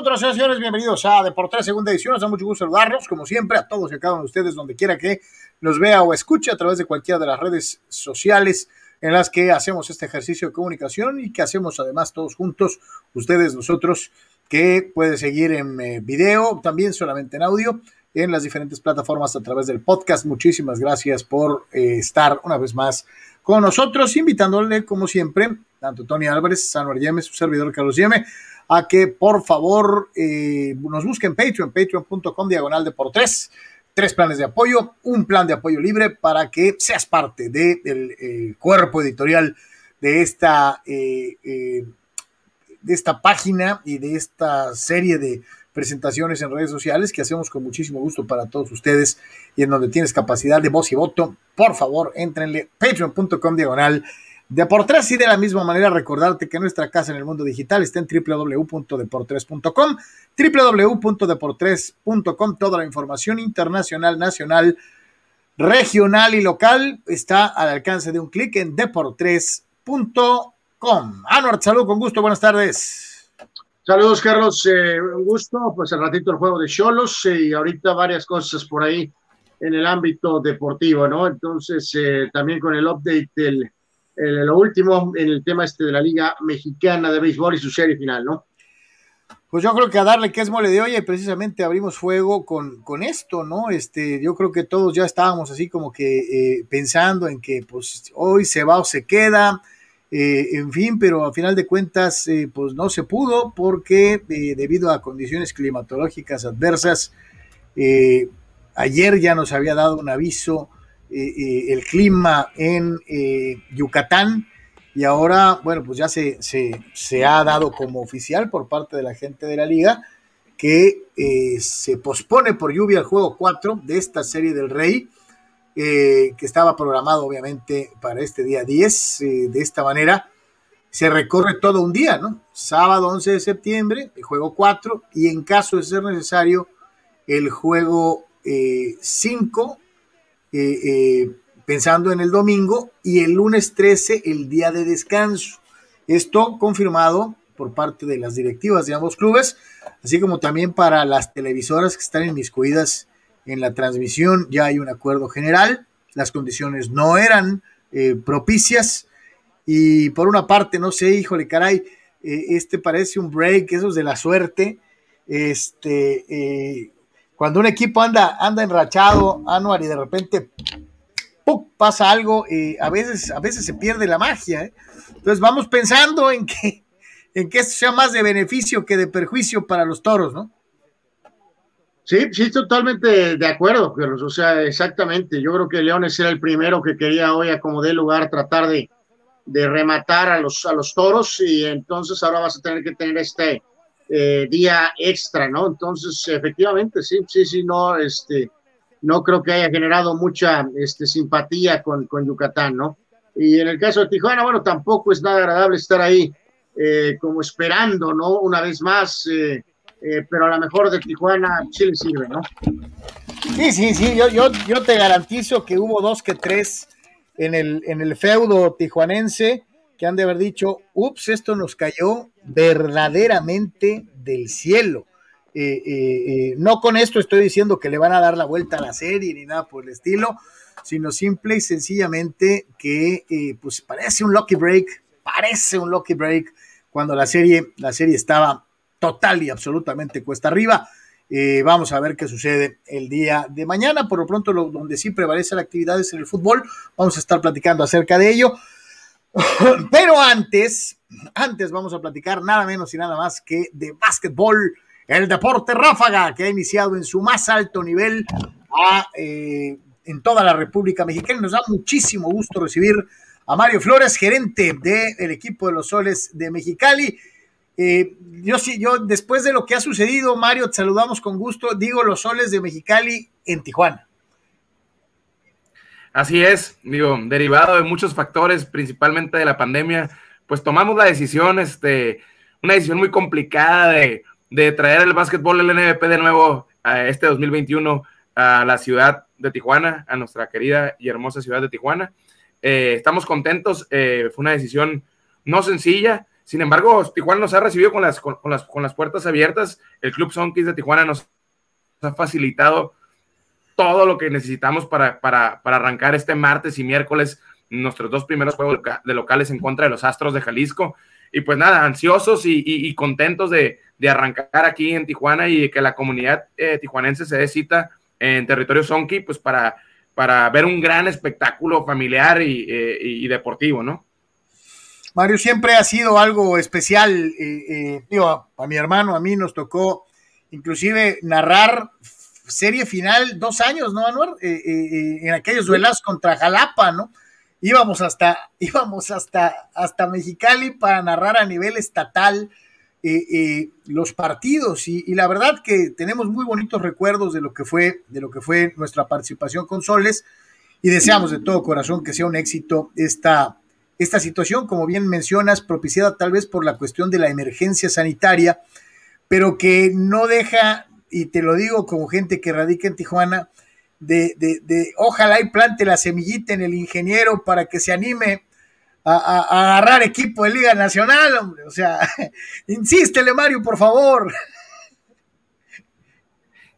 nosotros, señores? Bienvenidos a Deportes Segunda Edición. Nos da mucho gusto saludarlos, como siempre, a todos y a cada uno de ustedes, donde quiera que nos vea o escuche a través de cualquiera de las redes sociales en las que hacemos este ejercicio de comunicación y que hacemos además todos juntos, ustedes, nosotros, que puede seguir en eh, video, también solamente en audio, en las diferentes plataformas a través del podcast. Muchísimas gracias por eh, estar una vez más con nosotros, invitándole, como siempre, tanto Tony Álvarez, Sanuar Yeme, su servidor Carlos Yeme, a que por favor eh, nos busquen Patreon, patreon.com diagonal de por tres, tres planes de apoyo, un plan de apoyo libre para que seas parte del de eh, cuerpo editorial de esta, eh, de esta página y de esta serie de presentaciones en redes sociales que hacemos con muchísimo gusto para todos ustedes y en donde tienes capacidad de voz y voto, por favor, entrenle patreon.com diagonal Deportes y de la misma manera recordarte que nuestra casa en el mundo digital está en www.deportres.com, www.deportres.com, toda la información internacional, nacional, regional y local está al alcance de un clic en deportres.com. Anuar, salud, con gusto, buenas tardes. Saludos, Carlos, eh, un gusto, pues al ratito el juego de Cholos eh, y ahorita varias cosas por ahí en el ámbito deportivo, ¿no? Entonces, eh, también con el update del lo último en el tema este de la Liga Mexicana de Béisbol y su serie final, ¿no? Pues yo creo que a darle que es mole de y precisamente abrimos fuego con, con esto, ¿no? Este, yo creo que todos ya estábamos así como que eh, pensando en que pues hoy se va o se queda, eh, en fin, pero a final de cuentas eh, pues no se pudo porque debido a condiciones climatológicas adversas, ayer ya nos había dado un aviso eh, eh, el clima en eh, Yucatán y ahora, bueno, pues ya se, se, ha dado como oficial por parte de la gente de la liga que se pospone por lluvia el juego 4 de esta serie del Rey, que estaba programado obviamente para este día 10. de esta manera se recorre todo un día, ¿no? Sábado 11 de septiembre, el juego 4, y en caso de ser necesario, el juego 5 eh, eh, pensando en el domingo y el lunes 13 el día de descanso. Esto confirmado por parte de las directivas de ambos clubes, así como también para las televisoras que están inmiscuidas en la transmisión. Ya hay un acuerdo general, las condiciones no eran eh, propicias y por una parte, no sé, híjole, caray, este parece un break, eso es de la suerte. Este, cuando un equipo anda, anda enrachado, Anuar, y de repente pasa algo, y a, veces, a veces se pierde la magia. ¿eh? Entonces vamos pensando en que, en que esto sea más de beneficio que de perjuicio para los toros, ¿no? Sí, sí, totalmente de acuerdo. O sea, exactamente. Yo creo que Leones era el primero que quería hoy, a como de lugar, tratar de, de rematar a los, a los toros y entonces ahora vas a tener que tener este, eh, día extra, ¿no? Entonces, efectivamente, sí, sí, sí, no, este, no creo que haya generado mucha este, simpatía con, con Yucatán, ¿no? Y en el caso de Tijuana, bueno, tampoco es nada agradable estar ahí eh, como esperando, ¿no? Una vez más, eh, pero a lo mejor de Tijuana sí le sirve, ¿no? Sí, sí, sí, yo, yo, yo te garantizo que hubo dos que tres en el, en el feudo tijuanense que han de haber dicho, ups, esto nos cayó verdaderamente del cielo. Eh, eh, eh, no con esto estoy diciendo que le van a dar la vuelta a la serie ni nada por el estilo, sino simple y sencillamente que pues parece un lucky break, parece un lucky break cuando la serie, la serie estaba total y absolutamente cuesta arriba. vamos a ver qué sucede el día de mañana. Por lo pronto, lo, donde sí prevalece la actividad es en el fútbol. Vamos a estar platicando acerca de ello. Pero antes, antes vamos a platicar nada menos y nada más que de básquetbol, el deporte ráfaga que ha iniciado en su más alto nivel eh, en toda la República Mexicana. Nos da muchísimo gusto recibir a Mario Flores, gerente del equipo de los Soles de Mexicali. Eh, yo sí, yo después de lo que ha sucedido, Mario, te saludamos con gusto. Digo los Soles de Mexicali en Tijuana. Así es, digo, derivado de muchos factores, principalmente de la pandemia, pues tomamos la decisión, este, una decisión muy complicada de, traer el básquetbol del NBP de nuevo a este 2021 a la ciudad de Tijuana, a nuestra querida y hermosa ciudad de Tijuana. Eh, estamos contentos, eh, fue una decisión no sencilla, Sin embargo, Tijuana nos ha recibido con las, con, las, con las puertas abiertas. El Club Sonkis de Tijuana nos ha facilitado todo lo que necesitamos para, para, para arrancar este martes y miércoles nuestros dos primeros juegos de locales en contra de los Astros de Jalisco. Y pues nada, ansiosos y, contentos de, arrancar aquí en Tijuana y que la comunidad eh, tijuanense se dé cita en territorio Sonki, pues para, para ver un gran espectáculo familiar y, eh, deportivo, ¿no? Mario, siempre ha sido algo especial. Eh, digo, a mi hermano, a mí nos tocó inclusive narrar serie final dos años, ¿no, Anuar? en aquellos duelos contra Jalapa, ¿no? íbamos hasta, íbamos hasta, hasta Mexicali para narrar a nivel estatal eh, eh, los partidos y, la verdad que tenemos muy bonitos recuerdos de lo que fue, de lo que fue nuestra participación con Soles y deseamos de todo corazón que sea un éxito esta, esta situación, como bien mencionas, propiciada tal vez por la cuestión de la emergencia sanitaria, pero que no deja, y te lo digo como gente que radica en Tijuana, de, de, de, ojalá y plante la semillita en el ingeniero para que se anime a, agarrar equipo de Liga Nacional, hombre. O sea, insístele, Mario, por favor.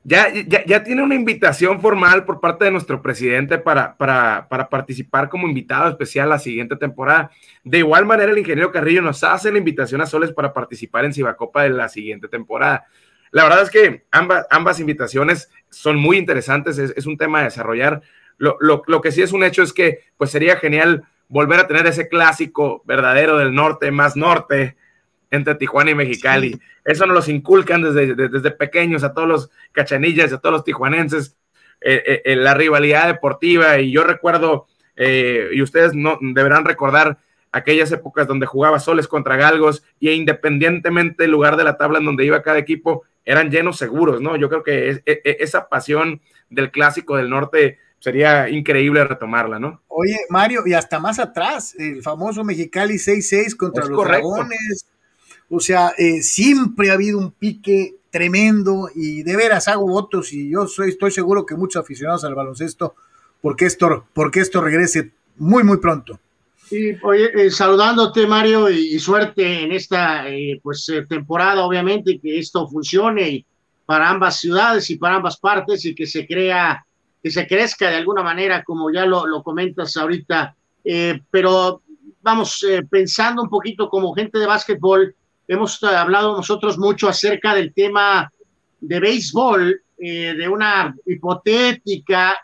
Ya, ya, ya, tiene una invitación formal por parte de nuestro presidente para, para, para, participar como invitado especial la siguiente temporada. De igual manera, el ingeniero Carrillo nos hace la invitación a Soles para participar en Cibacopa de la siguiente temporada. La verdad es que ambas, ambas invitaciones son muy interesantes, es, un tema a desarrollar. Lo, que sí es un hecho es que pues sería genial volver a tener ese clásico verdadero del norte, más norte, entre Tijuana y Mexicali. Eso nos los inculcan desde, desde, pequeños a todos los cachanillas, a todos los tijuanenses, eh, eh, eh, la rivalidad deportiva. Y yo recuerdo, y ustedes no deberán recordar aquellas épocas donde jugaba soles contra galgos y independientemente del lugar de la tabla en donde iba cada equipo, eran llenos seguros, ¿no? Yo creo que e, e, esa pasión del clásico del norte sería increíble retomarla, ¿no? Oye, Mario, y hasta más atrás, el famoso Mexicali 6-6 contra los dragones. O sea, eh, siempre ha habido un pique tremendo y de veras hago votos y yo soy, estoy seguro que muchos aficionados al baloncesto, porque esto, porque esto regrese muy, muy pronto. Sí, oye, eh, saludándote, Mario, y, suerte en esta eh, pues, eh, temporada, obviamente, que esto funcione para ambas ciudades y para ambas partes y que se crea, que se crezca de alguna manera, como ya lo, lo comentas ahorita. pero vamos, pensando un poquito como gente de básquetbol, hemos hablado nosotros mucho acerca del tema de béisbol, de una hipotética,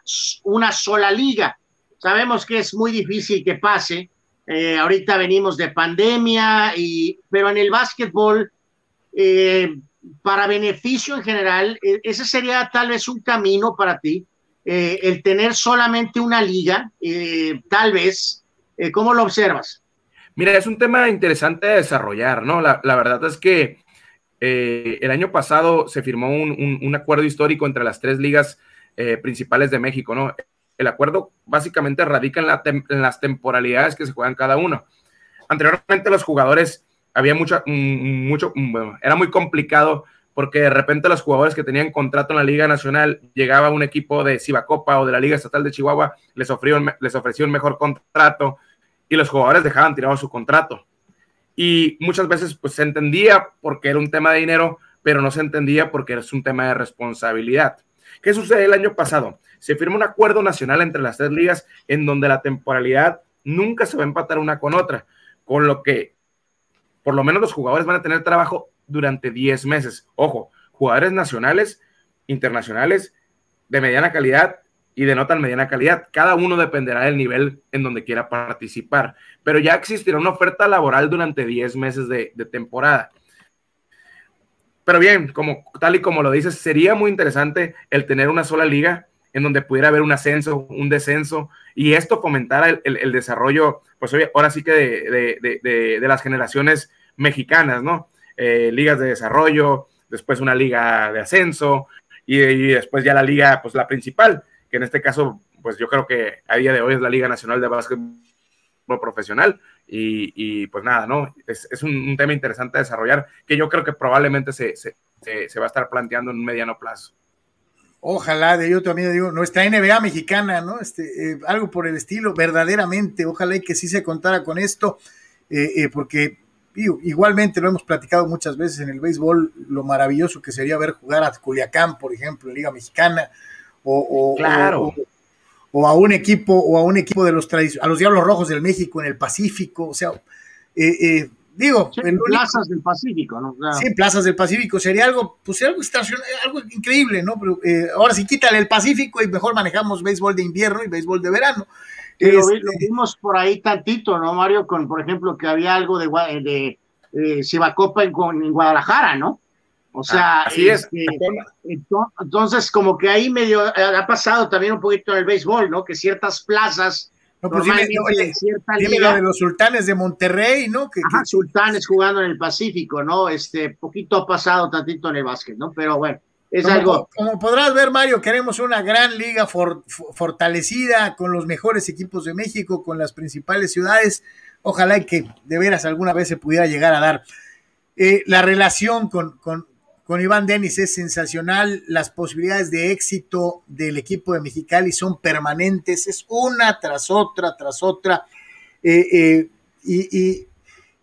una sola liga. Sabemos que es muy difícil que pase, eh, ahorita venimos de pandemia, y, pero en el básquetbol, eh, para beneficio en general, eh, ese sería tal vez un camino para ti, el tener solamente una liga, tal vez. ¿Cómo lo observas? Mira, es un tema interesante de desarrollar, ¿no? La, verdad es que el año pasado se firmó un, un, acuerdo histórico entre las tres ligas principales de México, ¿no? El acuerdo básicamente radica en, las temporalidades que se juegan cada uno. Anteriormente los jugadores había mucho, mm, mucho mm, era muy complicado porque de repente los jugadores que tenían contrato en la Liga Nacional llegaba un equipo de Cibacopa o de la Liga Estatal de Chihuahua, les ofreció, les un mejor contrato y los jugadores dejaban tirado su contrato. Y muchas veces pues se entendía porque era un tema de dinero, pero no se entendía porque es un tema de responsabilidad. ¿Qué sucede el año pasado? Se firma un acuerdo nacional entre las tres ligas en donde la temporalidad nunca se va a empatar una con otra, con lo que por lo menos los jugadores van a tener trabajo durante 10 meses. Ojo, jugadores nacionales, internacionales, de mediana calidad y de no tan mediana calidad. Cada uno dependerá del nivel en donde quiera participar, pero ya existirá una oferta laboral durante 10 meses de, de temporada. Pero bien, como, tal y como lo dices, sería muy interesante el tener una sola liga en donde pudiera haber un ascenso, un descenso, y esto fomentara el, desarrollo, pues ahora sí que de, las generaciones mexicanas, ¿no? Eh, ligas de desarrollo, después una liga de ascenso, y, después ya la liga, pues la principal, que en este caso, pues yo creo que a día de hoy es la Liga Nacional de Básquetbol Profesional, y, pues nada, ¿no? Es, un, tema interesante a desarrollar que yo creo que probablemente se, va a estar planteando en un mediano plazo. Ojalá, de yo también digo, nuestra NBA mexicana, ¿no? Este, eh, algo por el estilo, verdaderamente, ojalá y que sí se contara con esto, eh, eh, porque igualmente lo hemos platicado muchas veces en el béisbol, lo maravilloso que sería ver jugar a Culiacán, por ejemplo, en Liga Mexicana, o, claro. o, a un equipo, o a un equipo de los a los Diablos Rojos del México en el Pacífico, o sea, eh, eh, digo, en plazas del Pacífico, ¿no? Sí, plazas del Pacífico, sería algo, pues algo algo increíble, ¿no? Pero eh, ahora sí quítale el Pacífico y mejor manejamos béisbol de invierno y béisbol de verano. Este, lo, vimos por ahí tantito, ¿no, Mario? Con, por ejemplo, que había algo de, de, de Cibacopa en, en, Guadalajara, ¿no? O sea, ah, así es. Este, entonces, como que ahí medio ha pasado también un poquito en el béisbol, ¿no? Que ciertas plazas. No, pues dime, cierta liga, de los sultanes de Monterrey, ¿no? Que, sultanes jugando en el Pacífico, ¿no? Este, poquito ha pasado tantito en el básquet, ¿no? Pero bueno, es como, algo. Como podrás ver, Mario, queremos una gran liga fortalecida con los mejores equipos de México, con las principales ciudades. Ojalá que de veras alguna vez se pudiera llegar a dar. Eh, la relación con, con, con, Iván Denis es sensacional. Las posibilidades de éxito del equipo de Mexicali son permanentes. Es una tras otra, tras otra. Eh, eh, y,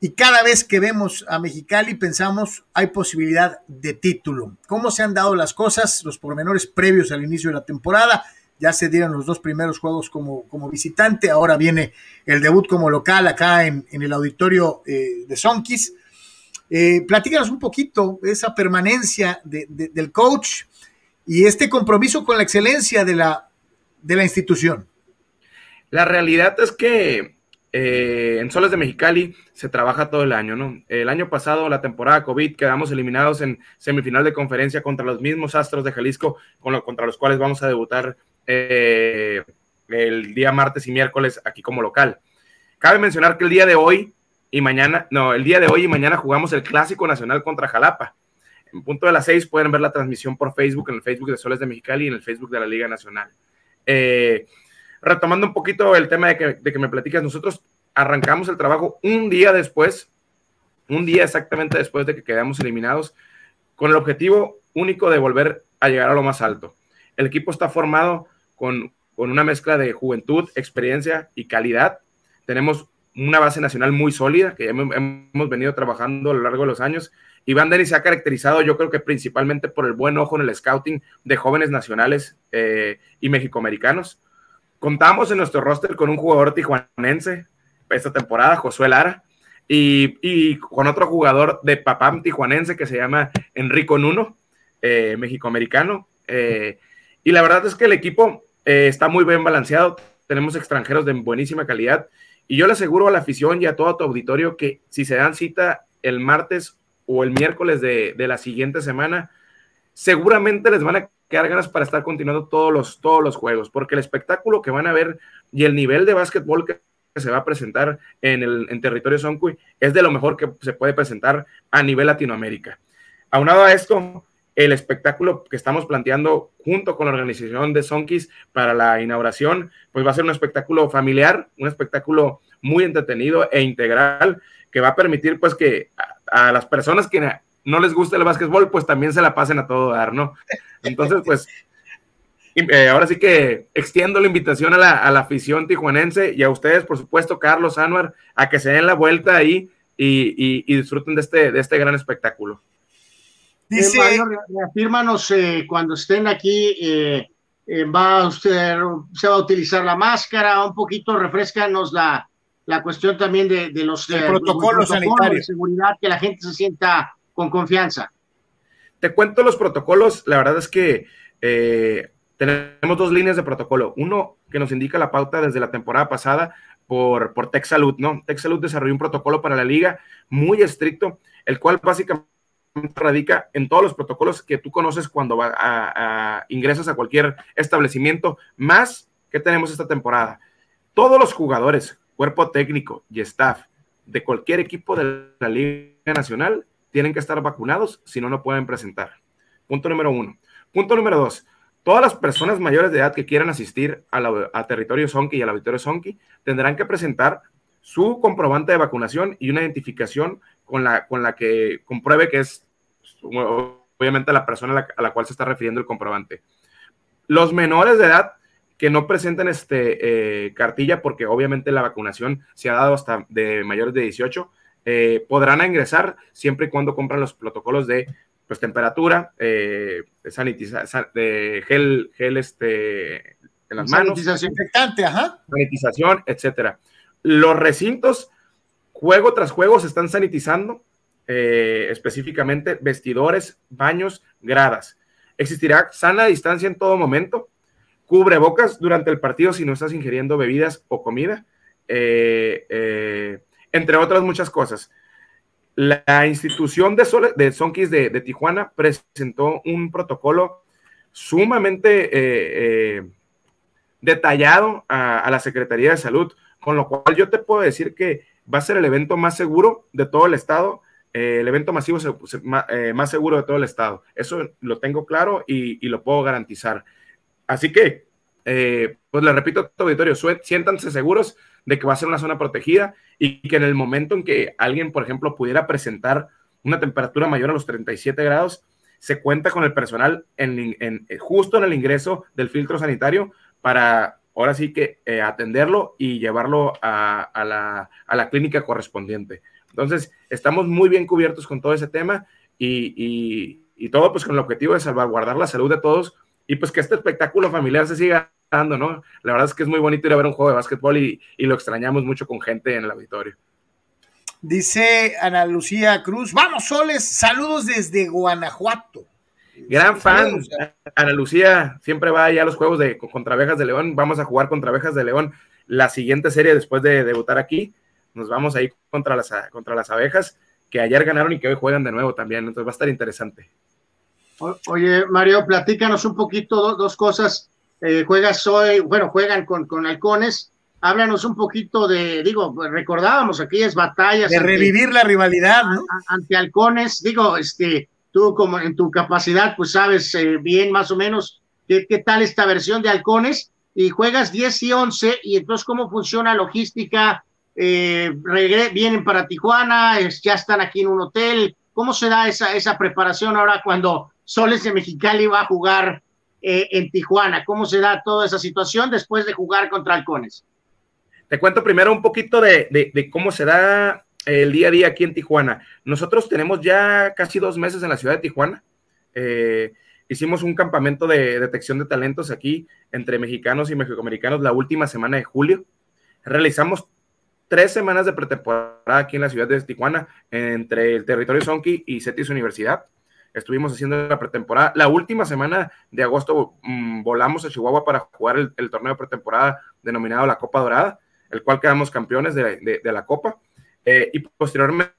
y cada vez que vemos a Mexicali pensamos hay posibilidad de título. ¿Cómo se han dado las cosas? Los pormenores previos al inicio de la temporada. Ya se dieron los dos primeros juegos como, como visitante, ahora viene el debut como local acá en, el auditorio eh, de Sonkis. Eh, platícanos un poquito esa permanencia del coach y este compromiso con la excelencia de la, de la institución. La realidad es que eh, en Soles de Mexicali se trabaja todo el año, ¿no? El año pasado, la temporada COVID, quedamos eliminados en semifinal de conferencia contra los mismos Astros de Jalisco, con contra los cuales vamos a debutar eh, el día martes y miércoles aquí como local. Cabe mencionar que el día de hoy y mañana, no, el día de hoy y mañana jugamos el Clásico Nacional contra Jalapa. En punto de las seis pueden ver la transmisión por Facebook, en el Facebook de Soles de Mexicali y en el Facebook de la Liga Nacional. Eh, retomando un poquito el tema de que, me platicas, nosotros arrancamos el trabajo un día después, un día exactamente después de que quedamos eliminados, con el objetivo único de volver a llegar a lo más alto. El equipo está formado con, una mezcla de juventud, experiencia y calidad. Tenemos una base nacional muy sólida que hemos, venido trabajando a lo largo de los años. Iván Denis se ha caracterizado, yo creo que principalmente por el buen ojo en el scouting de jóvenes nacionales eh, y mexicoamericanos. Contamos en nuestro roster con un jugador tijuanense esta temporada, Josué Lara, y, con otro jugador de Papam tijuanense que se llama Enrico Nuno, eh, mexicoamericano. Eh, y la verdad es que el equipo eh, está muy bien balanceado, tenemos extranjeros de buenísima calidad, y yo le aseguro a la afición y a todo tu auditorio que si se dan cita el martes o el miércoles de, de la siguiente semana, seguramente les van a quedar ganas para estar continuando todos los, todos los juegos, porque el espectáculo que van a ver y el nivel de básquetbol que se va a presentar en, el, en territorio Soncuy es de lo mejor que se puede presentar a nivel Latinoamérica. Aunado a esto, el espectáculo que estamos planteando junto con la organización de Sonkis para la inauguración, pues va a ser un espectáculo familiar, un espectáculo muy entretenido e integral que va a permitir pues que a, las personas que no les gusta el básquetbol, pues también se la pasen a todo dar, ¿no? Entonces, pues, eh, ahora sí que extiendo la invitación a la, afición tijuanense y a ustedes, por supuesto, Carlos, Anuar, a que se den la vuelta ahí y, disfruten de este, de este gran espectáculo. Dice, eh, reafírmanos eh, cuando estén aquí, va usted, se va a utilizar la máscara, un poquito, refrescanos la, la cuestión también de, los, protocolos sanitarios de seguridad, que la gente se sienta con confianza. Te cuento los protocolos, la verdad es que eh, tenemos dos líneas de protocolo. Uno que nos indica la pauta desde la temporada pasada por, por Tech Salud, ¿no? Tech Salud desarrolló un protocolo para la liga muy estricto, el cual básicamente radica en todos los protocolos que tú conoces cuando va a, ingresas a cualquier establecimiento, más que tenemos esta temporada. Todos los jugadores, cuerpo técnico y staff de cualquier equipo de la Liga Nacional tienen que estar vacunados, si no, no pueden presentar. Punto número uno. Punto número dos. Todas las personas mayores de edad que quieran asistir a, territorio Sonki y al auditorio Sonki tendrán que presentar su comprobante de vacunación y una identificación con la, con la que compruebe que es obviamente la persona a la, cual se está refiriendo el comprobante. Los menores de edad que no presenten este, eh, cartilla, porque obviamente la vacunación se ha dado hasta de mayores de 18, eh, podrán ingresar siempre y cuando compran los protocolos de pues, temperatura, eh, de gel, gel este, en las manos. Sanitización infectante, ajá. Sanitización, etcétera. Los recintos, juego tras juego, se están sanitizando, eh, específicamente vestidores, baños, gradas. Existirá sana distancia en todo momento. Cubre bocas durante el partido si no estás ingiriendo bebidas o comida. Eh, eh, entre otras muchas cosas. La institución de, de Sonkis de, Tijuana presentó un protocolo sumamente detallado a, la Secretaría de Salud, con lo cual yo te puedo decir que va a ser el evento más seguro de todo el estado, el evento masivo más seguro de todo el estado. Eso lo tengo claro y, lo puedo garantizar. Así que, pues le repito a tu auditorio, siéntanse seguros de que va a ser una zona protegida y que en el momento en que alguien, por ejemplo, pudiera presentar una temperatura mayor a los 37 grados, se cuenta con el personal eh, justo en el ingreso del filtro sanitario para ahora sí que eh, atenderlo y llevarlo a, la, clínica correspondiente. Entonces, estamos muy bien cubiertos con todo ese tema y, y todo pues con el objetivo de salvaguardar la salud de todos y pues que este espectáculo familiar se siga ¿no? La verdad es que es muy bonito ir a ver un juego de básquetbol y, lo extrañamos mucho con gente en el auditorio. Dice Ana Lucía Cruz, vamos Soles, saludos desde Guanajuato. Gran fan, Ana Lucía siempre va allá a los juegos de contra Abejas de León, vamos a jugar contra Abejas de León la siguiente serie después de debutar aquí, nos vamos ahí contra las, contra las abejas que ayer ganaron y que hoy juegan de nuevo también, entonces va a estar interesante. oye, Mario, platícanos un poquito dos cosas eh, juegas hoy, bueno, juegan con, con halcones. Háblanos un poquito de, digo, recordábamos aquellas batallas. De revivir la rivalidad, Ante halcones, digo, este, tú como en tu capacidad, pues sabes eh, bien más o menos qué, qué, tal esta versión de halcones y juegas 10 y 11 y entonces cómo funciona logística, eh, vienen para Tijuana, ya están aquí en un hotel, ¿cómo se da esa, esa preparación ahora cuando Soles de Mexicali va a jugar eh, en Tijuana. ¿Cómo se da toda esa situación después de jugar contra Halcones? Te cuento primero un poquito de, cómo se da el día a día aquí en Tijuana. Nosotros tenemos ya casi dos meses en la ciudad de Tijuana. Eh, hicimos un campamento de detección de talentos aquí entre mexicanos y mexicoamericanos la última semana de julio. Realizamos tres semanas de pretemporada aquí en la ciudad de Tijuana entre el territorio Sonki y CETIS Universidad estuvimos haciendo la pretemporada. La última semana de agosto mm, volamos a Chihuahua para jugar el, torneo de pretemporada denominado la Copa Dorada, el cual quedamos campeones de, la Copa. Eh, y posteriormente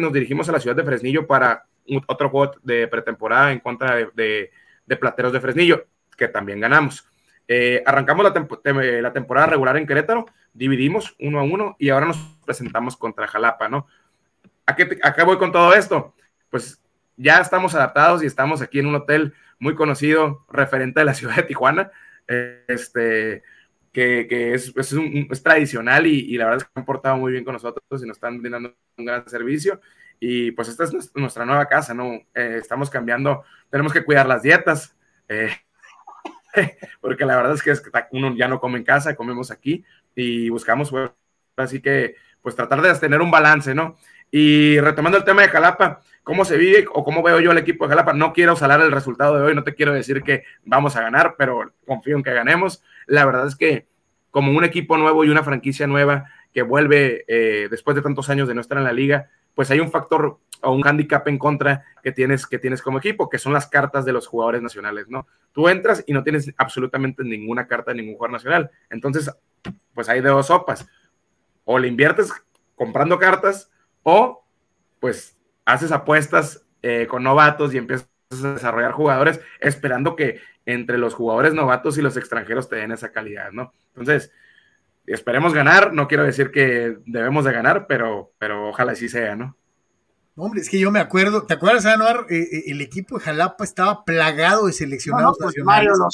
nos dirigimos a la ciudad de Fresnillo para otro juego de pretemporada en contra de, Plateros de Fresnillo, que también ganamos. Eh, arrancamos la, la, temporada regular en Querétaro, dividimos uno a uno y ahora nos presentamos contra Jalapa, ¿no? ¿A qué, ¿A qué voy con todo esto? Pues ya estamos adaptados y estamos aquí en un hotel muy conocido, referente de la ciudad de Tijuana, este, que, es, es, tradicional y, la verdad es que han portado muy bien con nosotros y nos están brindando un gran servicio. Y pues esta es nuestra nueva casa, ¿no? Eh, estamos cambiando, tenemos que cuidar las dietas, eh, porque la verdad es que, uno ya no come en casa, comemos aquí y buscamos, así que pues tratar de tener un balance, ¿no? Y retomando el tema de Jalapa, ¿cómo se vive o cómo veo yo el equipo de Jalapa? No quiero salar el resultado de hoy, no te quiero decir que vamos a ganar, pero confío en que ganemos. La verdad es que como un equipo nuevo y una franquicia nueva que vuelve eh, después de tantos años de no estar en la liga, pues hay un factor o un handicap en contra que tienes, que tienes como equipo, que son las cartas de los jugadores nacionales, ¿no? Tú entras y no tienes absolutamente ninguna carta de ningún jugador nacional. Entonces, pues hay de dos sopas. O le inviertes comprando cartas o pues haces apuestas eh, con novatos y empiezas a desarrollar jugadores esperando que entre los jugadores novatos y los extranjeros te den esa calidad, ¿no? Entonces, esperemos ganar, no quiero decir que debemos de ganar, pero, pero ojalá sí sea, ¿no? Hombre, es que yo me acuerdo, ¿te acuerdas, Anuar? Eh, eh, el equipo de Jalapa estaba plagado de seleccionados pues, Mario, lo,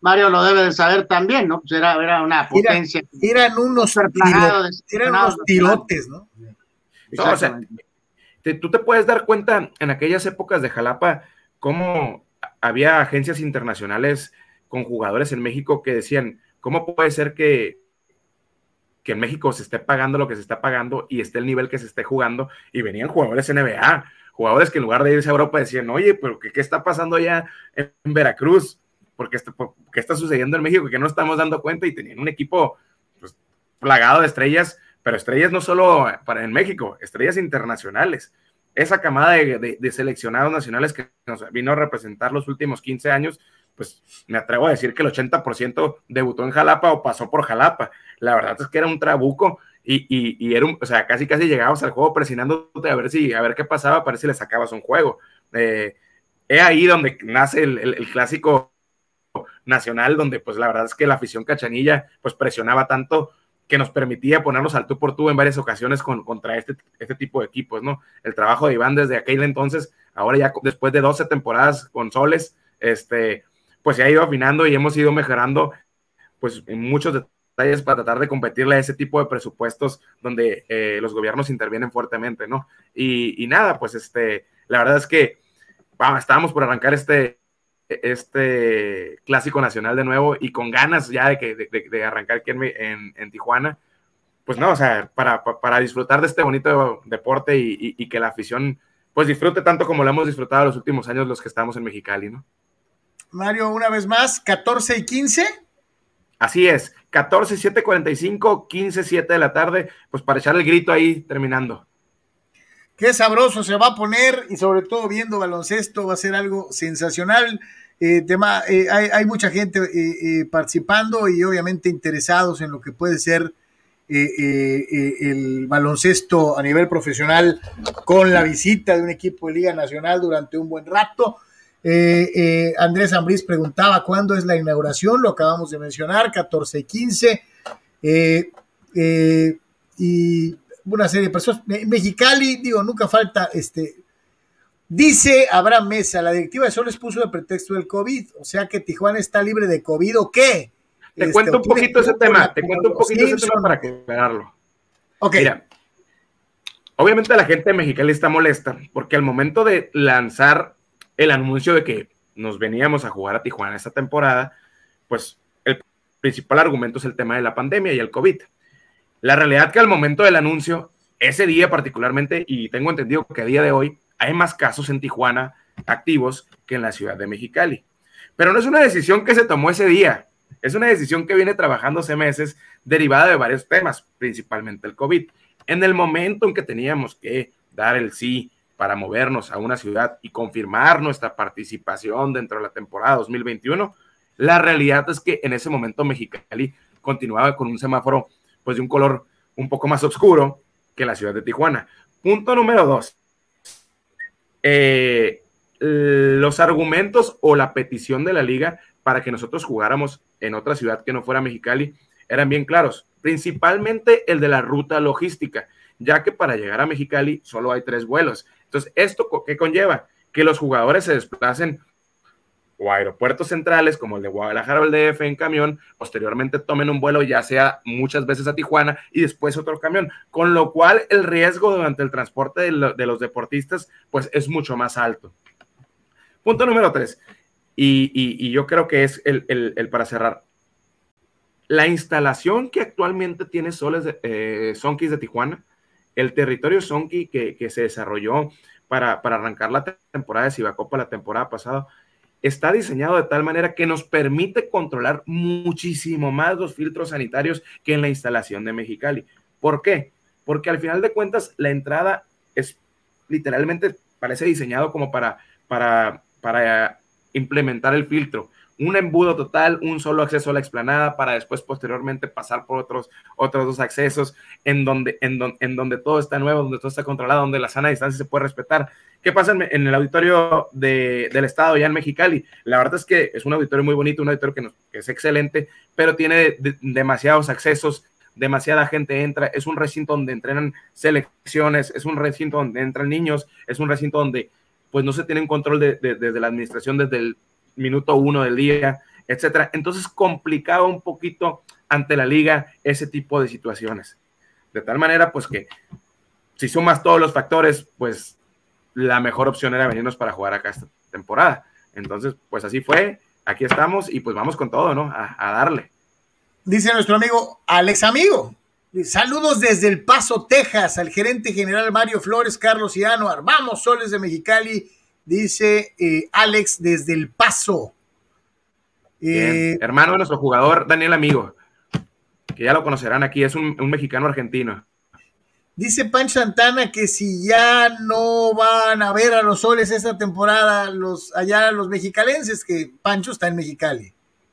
Mario lo debe de saber también, ¿no? Pues era, era una potencia. eran unos, eran unos tirotes, ¿no? o sea, tú te puedes dar cuenta en aquellas épocas de Jalapa cómo había agencias internacionales con jugadores en México que decían, ¿cómo puede ser que que en México se esté pagando lo que se está pagando y esté el nivel que se esté jugando. Y venían jugadores NBA, jugadores que en lugar de irse a Europa decían, oye, pero ¿qué, qué está pasando allá en, Veracruz? porque está, ¿Qué está sucediendo en México que no estamos dando cuenta? Y tenían un equipo pues, plagado de estrellas, pero estrellas no solo para en México, estrellas internacionales. Esa camada de, de seleccionados nacionales que nos vino a representar los últimos 15 años, pues me atrevo a decir que el 80% debutó en Jalapa o pasó por Jalapa. La verdad es que era un trabuco y, y, era un, o sea, casi casi llegabas al juego presionándote a ver si, a ver qué pasaba, para ver si le sacabas un juego. Eh, es ahí donde nace el, el, clásico nacional, donde pues la verdad es que la afición cachanilla pues presionaba tanto que nos permitía ponernos al tú por tú en varias ocasiones con, contra este, este tipo de equipos, ¿no? El trabajo de Iván desde aquel entonces, ahora ya después de 12 temporadas con Soles, este, pues se ha ido afinando y hemos ido mejorando pues en muchos detalles para tratar de competirle a ese tipo de presupuestos donde eh, los gobiernos intervienen fuertemente, ¿no? Y, nada, pues este, la verdad es que vamos, estábamos por arrancar este, este clásico nacional de nuevo y con ganas ya de, que, de, arrancar aquí en, en, Tijuana, pues no, o sea, para, para, disfrutar de este bonito deporte y, y que la afición pues disfrute tanto como lo hemos disfrutado los últimos años los que estamos en Mexicali, ¿no? Mario, una vez más, 14 y 15. Así es, 14, 7, 45, 15, 7 de la tarde, pues para echar el grito ahí terminando. Qué sabroso se va a poner y sobre todo viendo baloncesto va a ser algo sensacional. Eh, tema, eh, hay, mucha gente eh, participando y obviamente interesados en lo que puede ser el baloncesto a nivel profesional con la visita de un equipo de Liga Nacional durante un buen rato. Eh, eh, Andrés Ambriz preguntaba cuándo es la inauguración, lo acabamos de mencionar, 14 y 15. Eh, y una serie de personas. Mexicali, digo, nunca falta este. Dice Abraham Mesa, la directiva de Soles puso de pretexto del COVID, o sea que Tijuana está libre de COVID o qué. Te este, cuento un poquito ese tema, te cuento un poquito ese tema para aclararlo. Ok. Mira, obviamente la gente de Mexicali está molesta porque al momento de lanzar el anuncio de que nos veníamos a jugar a Tijuana esta temporada, pues el principal argumento es el tema de la pandemia y el COVID. La realidad que al momento del anuncio, ese día particularmente, y tengo entendido que a día de hoy hay más casos en Tijuana activos que en la ciudad de Mexicali. Pero no es una decisión que se tomó ese día, es una decisión que viene trabajando hace meses derivada de varios temas, principalmente el COVID. En el momento en que teníamos que dar el sí para movernos a una ciudad y confirmar nuestra participación dentro de la temporada 2021, la realidad es que en ese momento Mexicali continuaba con un semáforo pues de un color un poco más oscuro que la ciudad de Tijuana. Punto número dos. Eh, los argumentos o la petición de la liga para que nosotros jugáramos en otra ciudad que no fuera Mexicali eran bien claros, principalmente el de la ruta logística, ya que para llegar a Mexicali solo hay tres vuelos entonces, ¿esto qué conlleva? Que los jugadores se desplacen o a aeropuertos centrales como el de Guadalajara o el DF en camión, posteriormente tomen un vuelo ya sea muchas veces a Tijuana y después otro camión, con lo cual el riesgo durante el transporte de, los deportistas pues es mucho más alto. Punto número tres, y, yo creo que es el, para cerrar. La instalación que actualmente tiene Soles de, eh, de Tijuana el territorio Sonki que, se desarrolló para, para, arrancar la temporada de Cibacopa la temporada pasada, está diseñado de tal manera que nos permite controlar muchísimo más los filtros sanitarios que en la instalación de Mexicali. ¿Por qué? Porque al final de cuentas la entrada es literalmente parece diseñado como para, para, para implementar el filtro un embudo total, un solo acceso a la explanada para después posteriormente pasar por otros, otros dos accesos en donde, en, en donde todo está nuevo, donde todo está controlado, donde la sana distancia se puede respetar. ¿Qué pasa en, el auditorio del Estado ya en Mexicali? La verdad es que es un auditorio muy bonito, un auditorio que, es excelente, pero tiene demasiados accesos, demasiada gente entra, es un recinto donde entrenan selecciones, es un recinto donde entran niños, es un recinto donde pues no se tiene control desde de, la administración desde el minuto uno del día, etcétera. Entonces complicaba un poquito ante la liga ese tipo de situaciones. De tal manera, pues que si sumas todos los factores, pues la mejor opción era venirnos para jugar acá esta temporada. Entonces, pues así fue, aquí estamos y pues vamos con todo, ¿no? A, darle. Dice nuestro amigo Alex Amigo. Saludos desde El Paso, Texas, al gerente general Mario Flores, Carlos y Anuar. Vamos, soles de Mexicali, dice eh, Alex desde El Paso. Eh, hermano de nuestro jugador Daniel Amigo, que ya lo conocerán aquí, es un, mexicano argentino. Dice Pancho Santana que si ya no van a ver a los soles esta temporada, los allá los mexicalenses, que Pancho está en Mexicali.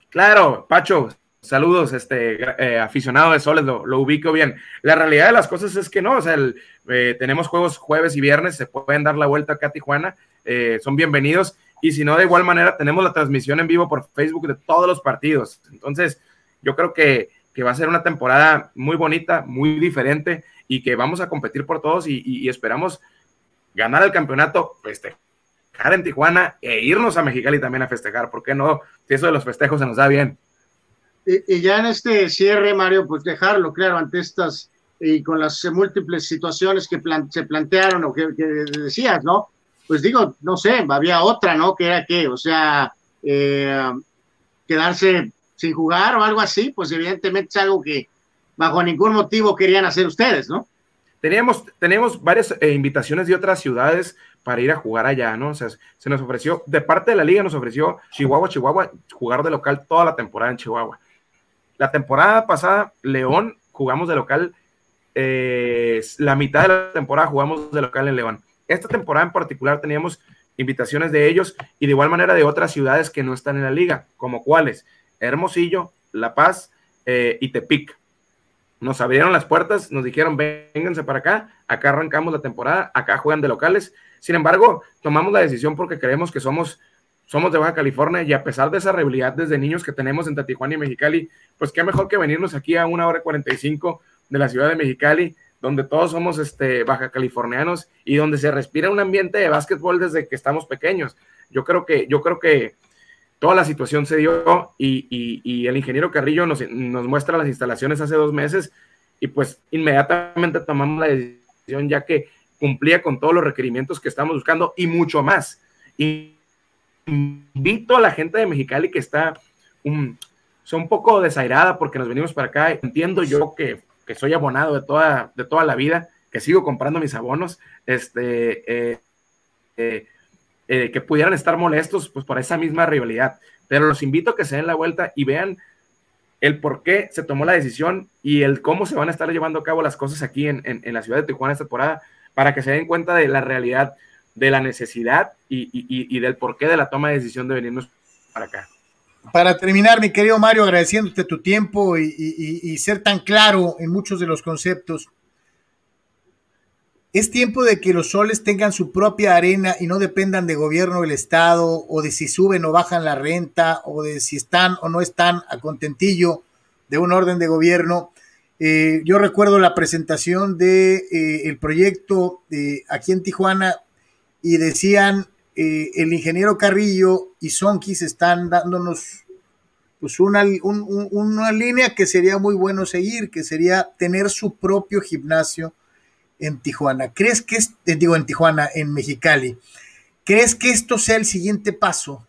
Claro, Pacho, Saludos, este eh, aficionado de Soles, lo, ubico bien. La realidad de las cosas es que no, o sea, eh, tenemos juegos jueves y viernes, se pueden dar la vuelta acá a Tijuana, eh, son bienvenidos. Y si no, de igual manera, tenemos la transmisión en vivo por Facebook de todos los partidos. Entonces, yo creo que, va a ser una temporada muy bonita, muy diferente y que vamos a competir por todos y, esperamos ganar el campeonato, festejar en Tijuana e irnos a Mexicali también a festejar. ¿Por qué no? Si eso de los festejos se nos da bien y, ya en este cierre, Mario, pues dejarlo claro ante estas y con las múltiples situaciones que se plantearon o que, decías, ¿no? Pues digo, no sé, había otra, ¿no? Que era que, o sea, eh, quedarse sin jugar o algo así, pues evidentemente es algo que bajo ningún motivo querían hacer ustedes, ¿no? Teníamos, tenemos varias eh, invitaciones de otras ciudades para ir a jugar allá, ¿no? O sea, se nos ofreció, de parte de la liga nos ofreció Chihuahua, Chihuahua, jugar de local toda la temporada en Chihuahua. La temporada pasada, León, jugamos de local, eh, la mitad de la temporada jugamos de local en León. Esta temporada en particular teníamos invitaciones de ellos y de igual manera de otras ciudades que no están en la liga, como cuáles, Hermosillo, La Paz eh, y Tepic. Nos abrieron las puertas, nos dijeron, vénganse para acá, acá arrancamos la temporada, acá juegan de locales. Sin embargo, tomamos la decisión porque creemos que somos somos de Baja California y a pesar de esa rivalidad desde niños que tenemos entre Tijuana y Mexicali, pues qué mejor que venirnos aquí a una hora y 45 de la ciudad de Mexicali, donde todos somos este, baja californianos y donde se respira un ambiente de básquetbol desde que estamos pequeños. Yo creo que, yo creo que toda la situación se dio y, el ingeniero Carrillo nos, nos muestra las instalaciones hace dos meses y pues inmediatamente tomamos la decisión ya que cumplía con todos los requerimientos que estamos buscando y mucho más. Y invito a la gente de Mexicali que está un, son un poco desairada porque nos venimos para acá. Entiendo yo que, que, soy abonado de toda, de toda la vida, que sigo comprando mis abonos, este, eh, eh, eh, que pudieran estar molestos pues, por esa misma rivalidad. Pero los invito a que se den la vuelta y vean el por qué se tomó la decisión y el cómo se van a estar llevando a cabo las cosas aquí en, en, la ciudad de Tijuana esta temporada, para que se den cuenta de la realidad de la necesidad y, del porqué de la toma de decisión de venirnos para acá. Para terminar, mi querido Mario, agradeciéndote tu tiempo y, ser tan claro en muchos de los conceptos. Es tiempo de que los soles tengan su propia arena y no dependan de gobierno del Estado o de si suben o bajan la renta o de si están o no están a contentillo de un orden de gobierno. Eh, yo recuerdo la presentación de eh, el proyecto de aquí en Tijuana y decían eh, el ingeniero Carrillo y Sonkis están dándonos pues una, una línea que sería muy bueno seguir, que sería tener su propio gimnasio en Tijuana. ¿Crees que es, eh, digo en Tijuana, en Mexicali? ¿Crees que esto sea el siguiente paso?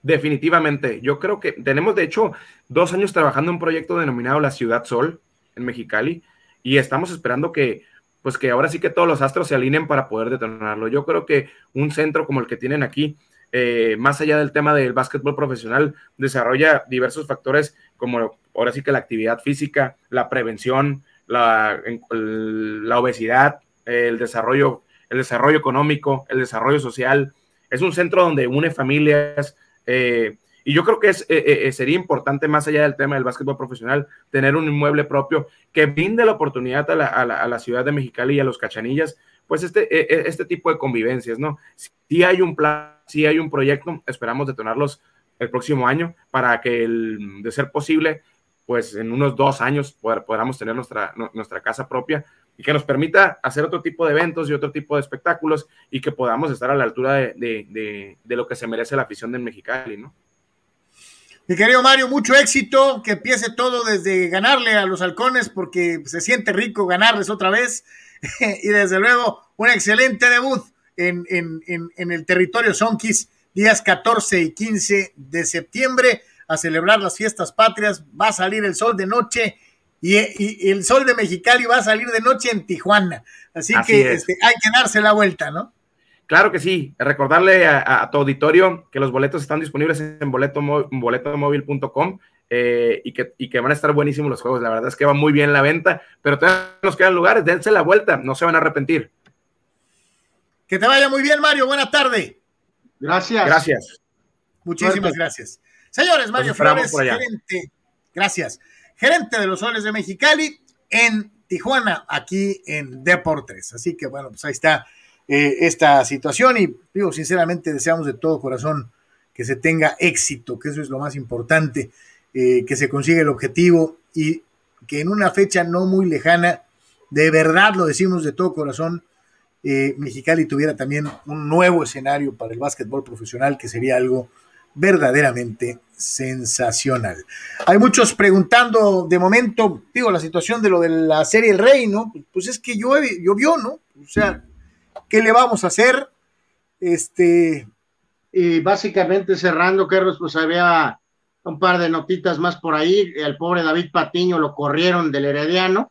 Definitivamente. Yo creo que tenemos, de hecho, dos años trabajando en un proyecto denominado La Ciudad Sol en Mexicali y estamos esperando que pues que ahora sí que todos los astros se alineen para poder detonarlo. Yo creo que un centro como el que tienen aquí, eh, más allá del tema del básquetbol profesional, desarrolla diversos factores como ahora sí que la actividad física, la prevención, la, la obesidad, el desarrollo, el desarrollo económico, el desarrollo social. Es un centro donde une familias, eh, y yo creo que es, eh, eh, eh, sería importante, más allá del tema del básquetbol profesional, tener un inmueble propio que brinde la oportunidad a la, a la, ciudad de Mexicali y a los cachanillas, pues este, este tipo de convivencias, ¿no? Si hay un plan, si hay un proyecto, esperamos detonarlos el próximo año para que, el, de ser posible, pues en unos dos años podamos tener nuestra, nuestra casa propia y que nos permita hacer otro tipo de eventos y otro tipo de espectáculos y que podamos estar a la altura de, de, de lo que se merece la afición del Mexicali, ¿no? Mi querido Mario, mucho éxito, que empiece todo desde ganarle a los halcones, porque se siente rico ganarles otra vez. y desde luego, un excelente debut en, el territorio Sonkis, días 14 y 15 de septiembre, a celebrar las fiestas patrias. Va a salir el sol de noche y, el sol de Mexicali va a salir de noche en Tijuana. Así, que este, hay que darse la vuelta, ¿no? Claro que sí. Recordarle a, tu auditorio que los boletos están disponibles en boleto, boletomóvil.com eh, y, que, y que van a estar buenísimos los juegos. La verdad es que va muy bien la venta, pero todavía nos quedan lugares. Dense la vuelta, no se van a arrepentir. Que te vaya muy bien, Mario. Buena tarde. Gracias. Gracias. Muchísimas gracias. Señores, Mario Flores, gerente. Gracias gerente de los Soles de Mexicali en Tijuana, aquí en Deportes. Así que bueno, pues ahí está eh, esta situación y digo, sinceramente deseamos de todo corazón que se tenga éxito, que eso es lo más importante, eh, que se consiga el objetivo y que en una fecha no muy lejana, de verdad lo decimos de todo corazón, eh, Mexicali tuviera también un nuevo escenario para el básquetbol profesional, que sería algo verdaderamente sensacional. Hay muchos preguntando de momento, digo, la situación de lo de la serie El Rey, ¿no? Pues es que llueve, llovió, ¿no? O sea, ¿qué le vamos a hacer? Este. Y básicamente cerrando, Carlos, pues había un par de notitas más por ahí. El pobre David Patiño lo corrieron del Herediano.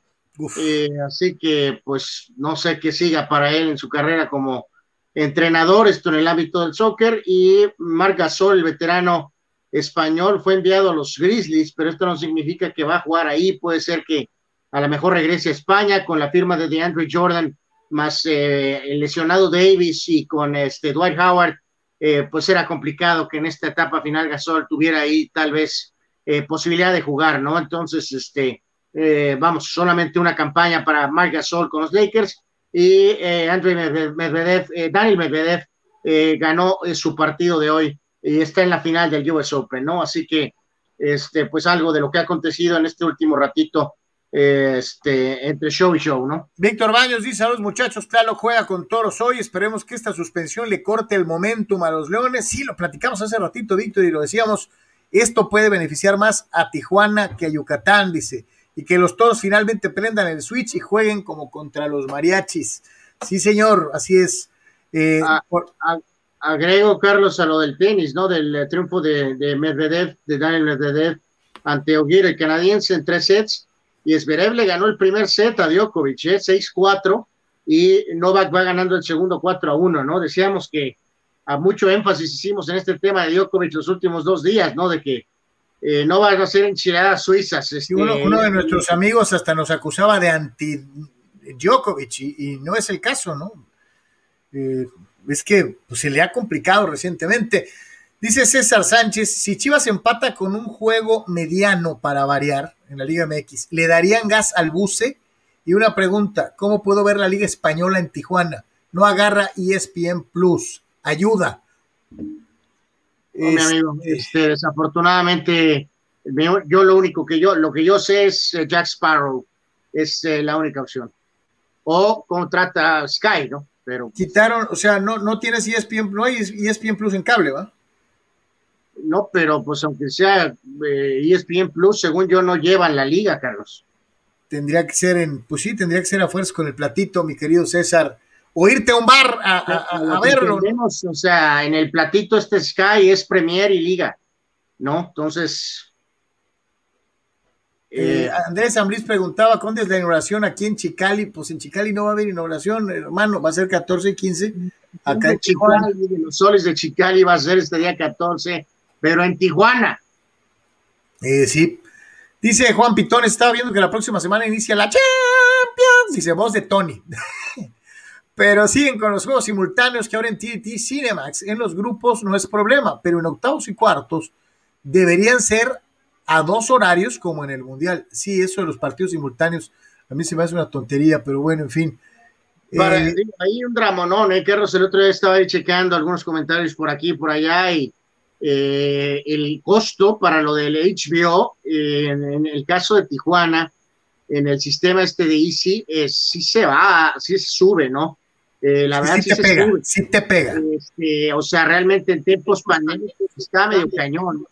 Eh, así que, pues, no sé qué siga para él en su carrera como entrenador, esto en el ámbito del soccer, y Marc Gasol, el veterano español, fue enviado a los Grizzlies, pero esto no significa que va a jugar ahí, puede ser que a lo mejor regrese a España con la firma de DeAndre Jordan, más eh, el lesionado Davis y con este Dwight Howard, eh, pues era complicado que en esta etapa final Gasol tuviera ahí tal vez eh, posibilidad de jugar, ¿no? Entonces, este, vamos, solamente una campaña para Marc Gasol con los Lakers y eh, Andrei Medvedev, eh, Daniel Medvedev eh, ganó su partido de hoy y está en la final del US Open, ¿no? Así que, este, pues algo de lo que ha acontecido en este último ratito, este, entre show y show, ¿no? Víctor Baños dice a los muchachos, claro, juega con toros hoy, esperemos que esta suspensión le corte el momentum a los Leones, sí, lo platicamos hace ratito, Víctor, y lo decíamos, esto puede beneficiar más a Tijuana que a Yucatán, dice y que los toros finalmente prendan el switch y jueguen como contra los mariachis. Sí, señor, así es. Eh, ah, agrego, Carlos, a lo del tenis, ¿no? Del eh, triunfo de, Medvedev, de Daniel Medvedev ante Ogier, el canadiense, en tres sets. Y Zverev le ganó el primer set a Djokovic, ¿eh? 6-4, y Novak va ganando el segundo 4-1, ¿no? Decíamos que a mucho énfasis hicimos en este tema de Djokovic los últimos dos días, ¿no? De que eh, no van a ser enchiladas suizas. Este, uno, de nuestros amigos hasta nos acusaba de anti Djokovic y, no es el caso, ¿no? Eh, es que pues, se le ha complicado recientemente. Dice César Sánchez, si Chivas empata con un juego mediano para variar en la Liga MX, ¿le darían gas al buce? Y una pregunta, ¿cómo puedo ver la Liga Española en Tijuana? No agarra ESPN Plus, ayuda mi amigo. Este, desafortunadamente, yo lo único que yo, lo que yo sé es eh, Jack Sparrow, es eh, la única opción. O contrata Sky, ¿no? Pero quitaron, o sea, no, no tienes ESPN, no hay ESPN Plus en cable, ¿va? No, pero pues aunque sea ESPN eh, e Plus, según yo no llevan la liga, Carlos. Tendría que ser en, pues sí, tendría que ser a fuerza con el platito, mi querido César o irte a un bar a, verlo. o sea, en el platito este Sky es Premier y Liga, ¿no? Entonces. Eh, eh, Andrés Ambriz preguntaba, ¿cuándo es la inauguración aquí en Chicali? Pues en Chicali no va a haber inauguración, hermano, va a ser 14 y 15. Acá en Chicali, los soles de Chicali va a ser este día 14, pero en Tijuana. Eh, sí. Dice Juan Pitón, estaba viendo que la próxima semana inicia la Champions. Dice voz de Tony. pero siguen con los juegos simultáneos que ahora en TNT Cinemax en los grupos no es problema, pero en octavos y cuartos deberían ser a dos horarios como en el Mundial. Sí, eso de los partidos simultáneos a mí se me hace una tontería, pero bueno, en fin. Eh, hay un dramonón, ¿eh? Carlos, el otro día estaba ahí checando algunos comentarios por aquí y por allá y eh, el costo para lo del HBO, eh, en, el caso de Tijuana, en el sistema este de Easy, sí se va, sí se sube, ¿no? Eh, la verdad sí, te pega, sí te pega. Este, o sea, realmente en tiempos pandémicos está medio cañón.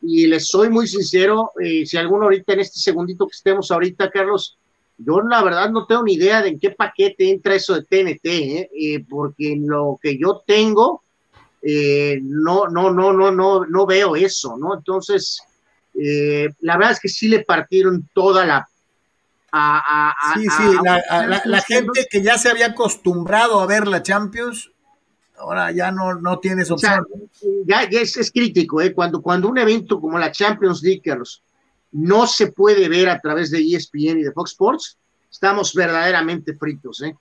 Y les soy muy sincero, eh, si alguno ahorita en este segundito que estemos ahorita, Carlos, yo la verdad no tengo ni idea de en qué paquete entra eso de TNT, ¿eh? porque lo que yo tengo, no, no, no, no, no, no veo eso, ¿no? Entonces, la verdad es que sí le partieron toda la a... sí, sí, la, gente que ya se había acostumbrado a ver la Champions, ahora ya no, no tienes opción. ya, es, crítico, ¿eh? Cuando, cuando un evento como la Champions League, Carlos, no se puede ver a través de ESPN y de Fox Sports, estamos verdaderamente fritos, ¿eh?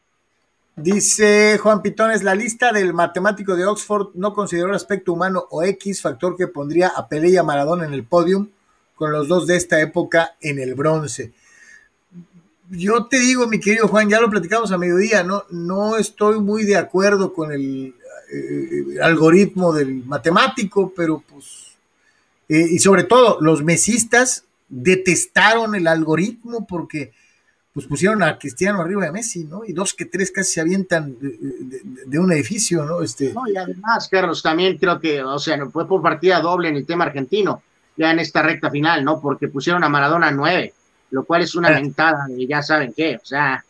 Dice Juan Pitones, la lista del matemático de Oxford no consideró el aspecto humano o X, factor que pondría a Pelé y a Maradona en el podium, con los dos de esta época en el bronce. Yo te digo, mi querido Juan, ya lo platicamos a mediodía, no, no estoy muy de acuerdo con el eh, algoritmo del matemático, pero pues, eh, y sobre todo los mesistas detestaron el algoritmo porque pues pusieron a Cristiano arriba de Messi, ¿no? Y dos que tres casi se avientan de, un edificio, ¿no? Este... No, y además, Carlos, también creo que, o sea, no fue por partida doble en el tema argentino, ya en esta recta final, ¿no? Porque pusieron a Maradona nueve, lo cual es una mentada y ya saben qué, o sea.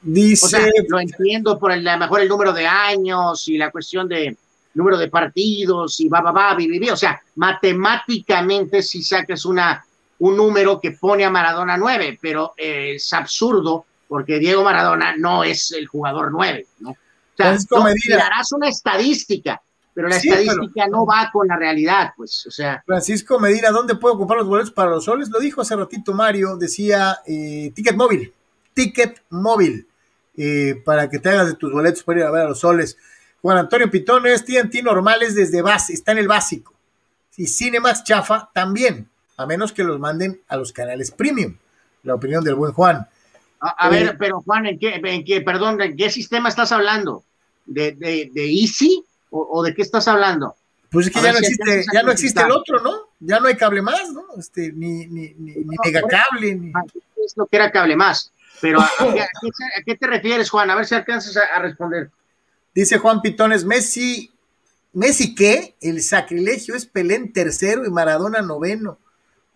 Dice. lo entiendo por el, a lo mejor el número de años y la cuestión de número de partidos y va, va, va, o sea, matemáticamente si sacas una un número que pone a Maradona 9, pero eh, es absurdo porque Diego Maradona no es el jugador 9, ¿no? O sea, darás una estadística, pero la estadística no va con la realidad, pues, o sea. Francisco Medina, ¿dónde puedo comprar los boletos para los soles? Lo dijo hace ratito Mario, decía eh, Ticket Móvil, Ticket Móvil, eh, para que te hagas de tus boletos para ir a ver a los soles. Juan Antonio Pitones, TNT normales desde base, está en el básico. Y Cinemax Chafa también a menos que los manden a los canales premium. La opinión del buen Juan. A, ver, eh, pero Juan, ¿en qué, en qué, perdón, ¿en qué sistema estás hablando? ¿De, de, de Easy o, de qué estás hablando? Pues es que ya no existe, ya no existe el otro, ¿no? Ya no hay cable más, ¿no? Este, ni, ni, ni, ni megacable. Ni... Es lo que era cable más. Pero ¿a, qué, te refieres, Juan? A ver si alcanzas a, a responder. Dice Juan Pitones, Messi, ¿Messi qué? El sacrilegio es Pelén tercero y Maradona noveno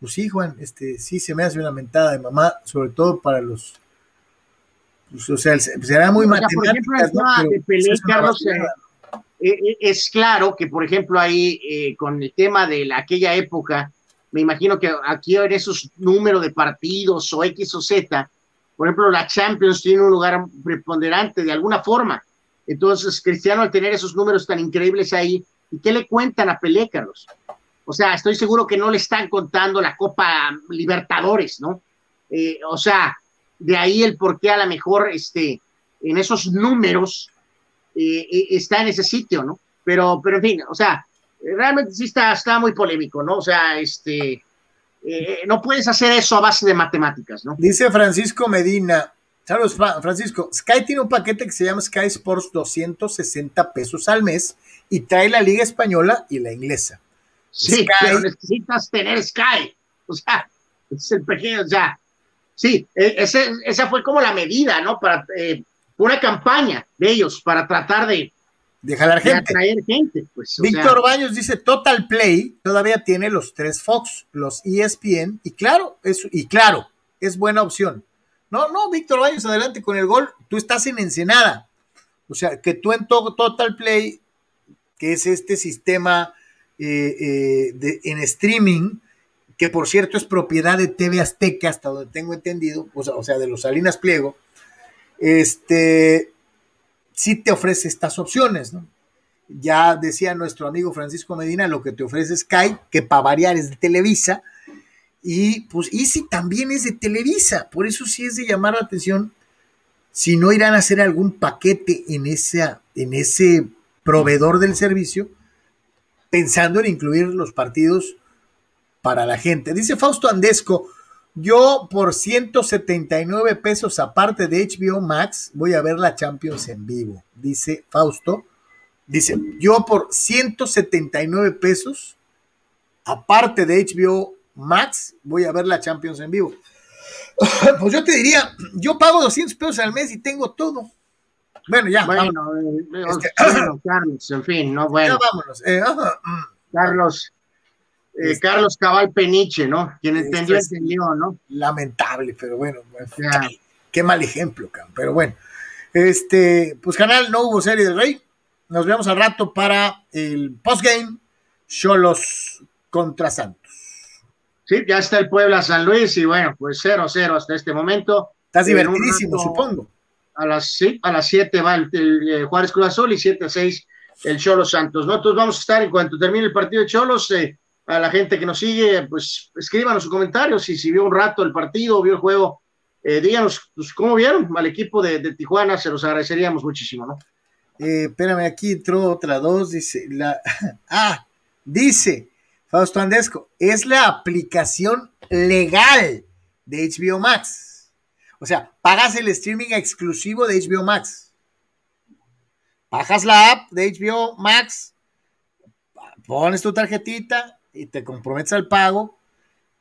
pues sí, Juan, este, sí se me hace una mentada de mamá, sobre todo para los, pues, o sea, será muy o Carlos, es claro que, por ejemplo, ahí eh, con el tema de aquella época, me imagino que aquí en esos números de partidos o X o Z, por ejemplo, la Champions tiene un lugar preponderante de alguna forma. Entonces, Cristiano, al tener esos números tan increíbles ahí, ¿y qué le cuentan a Pelé, Carlos? O sea, estoy seguro que no le están contando la Copa Libertadores, ¿no? Eh, o sea, de ahí el por qué a lo mejor este, en esos números eh, eh, está en ese sitio, ¿no? Pero, pero en fin, o sea, realmente sí está, está muy polémico, ¿no? O sea, este, no puedes hacer eso a base de matemáticas, ¿no? Dice Francisco Medina, Saludos, Francisco. Sky tiene un paquete que se llama Sky Sports 260 pesos al mes y trae la Liga Española y la inglesa. Sí, pero necesitas tener Sky. O sea, es el pequeño, o sea, sí, e, ese, esa fue como la medida, ¿no? Para eh, una campaña de ellos para tratar de, de jalar gente. atraer gente. Pues, Víctor Baños dice Total Play todavía tiene los tres Fox, los ESPN, y claro, es, y claro, es buena opción. No, no, Víctor Baños, adelante con el gol. Tú estás en Ensenada. O sea, que tú en Total Play, que es este sistema eh, eh, de, en streaming, que por cierto es propiedad de TV Azteca, hasta donde tengo entendido, o sea, de los Salinas Pliego, este, sí te ofrece estas opciones, ¿no? Ya decía nuestro amigo Francisco Medina, lo que te ofrece Sky, que para variar es de Televisa, y pues Easy también es de Televisa, por eso sí es de llamar la atención si no irán a hacer algún paquete en, esa, en ese proveedor del servicio pensando en incluir los partidos para la gente. Dice Fausto Andesco, yo por 179 pesos aparte de HBO Max voy a ver la Champions en vivo. Dice Fausto, dice, yo por 179 pesos aparte de HBO Max voy a ver la Champions en vivo. Pues yo te diría, yo pago 200 pesos al mes y tengo todo. Bueno, ya. Bueno, eh, este, Carlos, en fin, no, bueno. Ya vámonos. Eh, mm. Carlos, eh, este, Carlos Cabal Peniche, ¿no? Quien entendió, entendió, ¿no? Lamentable, pero bueno, qué, mal ejemplo, pero bueno. Este, pues canal, no hubo serie del Rey. Nos vemos al rato para el postgame, Cholos contra Santos. Sí, ya está el Puebla San Luis y bueno, pues 0-0 hasta este momento. Estás divertidísimo, supongo. A las, sí, a las 7 va el, Juárez Cruz y 7 a 6 el Cholos Santos. Nosotros vamos a estar en cuanto termine el partido de Cholos. Eh, a la gente que nos sigue, pues escríbanos sus comentarios y si vio un rato el partido, vio el juego, eh, díganos pues, cómo vieron al equipo de, Tijuana, se los agradeceríamos muchísimo, ¿no? Eh, espérame, aquí entró otra dos, dice, la, ah, dice Fausto Andesco, es la aplicación legal de HBO Max. O sea, pagas el streaming exclusivo de HBO Max. Bajas la app de HBO Max, pones tu tarjetita y te comprometes al pago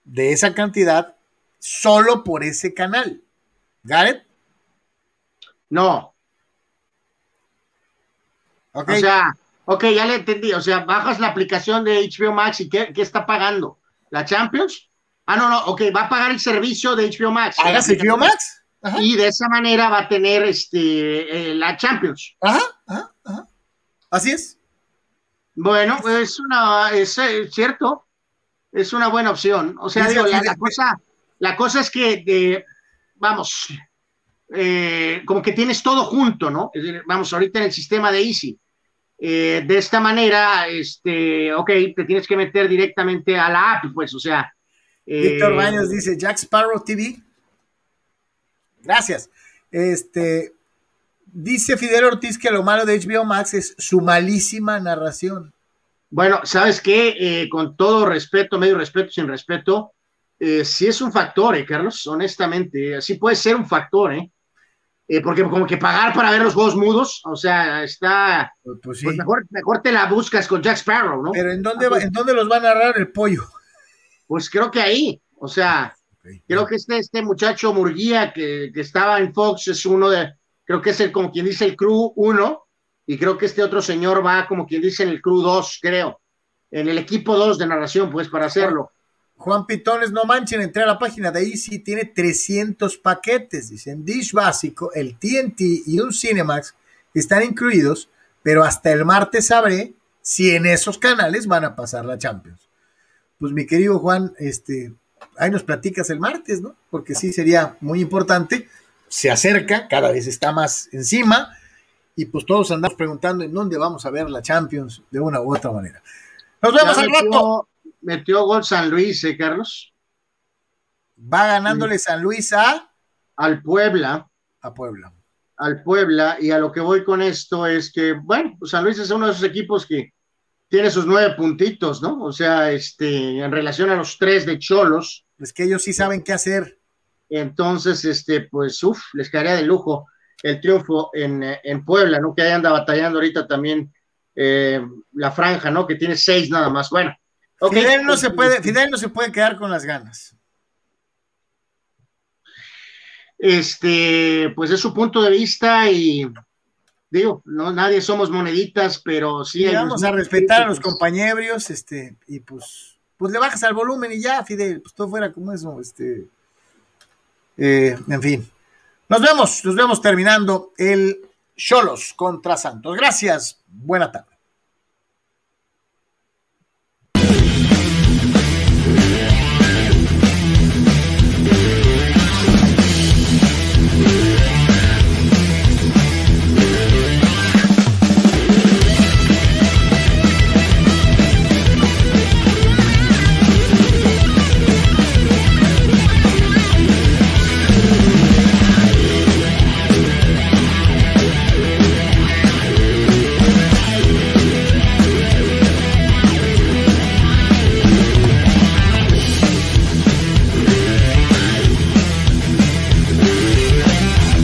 de esa cantidad solo por ese canal. ¿Gareth? No. O sea, ok, ya le entendí. O sea, bajas la aplicación de HBO Max y ¿qué, está pagando? ¿La Champions? Ah, no, no, ok, va a pagar el servicio de HBO Max. ¿Hagas HBO Max? Y de esa manera va a tener este, eh, la Champions. Ajá, ajá, ajá. Así es. Bueno, es una, es, eh, cierto, es una buena opción. O sea, digo, la, cosa, la cosa es que, vamos, eh, como que tienes todo junto, ¿no? Vamos, ahorita en el sistema de Easy. Eh, de esta manera, este, ok, te tienes que meter directamente a la app, pues, o sea. Víctor Baños dice Jack Sparrow TV. Gracias. Este, Dice Fidel Ortiz que lo malo de HBO Max es su malísima narración. Bueno, ¿sabes qué? Eh, con todo respeto, medio respeto, sin respeto, eh, sí es un factor, ¿eh, Carlos? Honestamente, sí puede ser un factor, ¿eh? eh porque como que pagar para ver los juegos mudos, o sea, está... Pues, pues, pues mejor, mejor, te la buscas con Jack Sparrow, ¿no? Pero ¿en dónde, ¿en dónde los va a narrar el pollo? Pues creo que ahí, o sea, creo que este, este muchacho Murguía que, que estaba en Fox es uno de creo que es el, como quien dice, el crew 1, y creo que este otro señor va como quien dice en el crew 2, creo, en el equipo 2 de narración, pues, para hacerlo. Juan Pitones, no manchen, entré a la página de Easy, tiene 300 paquetes, dicen, Dish básico, el TNT y un Cinemax están incluidos, pero hasta el martes sabré si en esos canales van a pasar la Champions. Pues mi querido Juan, este, ahí nos platicas el martes, ¿no? Porque sí sería muy importante se acerca, cada vez está más encima, y pues todos andamos preguntando en dónde vamos a ver la Champions de una u otra manera. Nos vemos al rato. Metió gol San Luis, ¿eh, Carlos? Va ganándole San Luis a. Al Puebla. A Puebla. Al Puebla, y a lo que voy con esto es que, bueno, pues San Luis es uno de esos equipos que tiene sus nueve puntitos, ¿no? O sea, este, en relación a los tres de Cholos. Es que ellos sí saben qué hacer. Entonces, este, pues, uff, les quedaría de lujo el triunfo en, Puebla, ¿no? Que ahí anda batallando ahorita también eh, la franja, ¿no? Que tiene seis nada más. Bueno. Fidel, no se puede, Fidel no se puede quedar con las ganas. Este, pues es su punto de vista y digo, no, nadie somos moneditas, pero sí. vamos a respetar a los compañeros, este, y pues, pues le bajas al volumen y ya, Fidel, pues todo fuera como eso, este. Eh, en fin, nos vemos, nos vemos terminando el Cholos contra Santos. Gracias, buena tarde.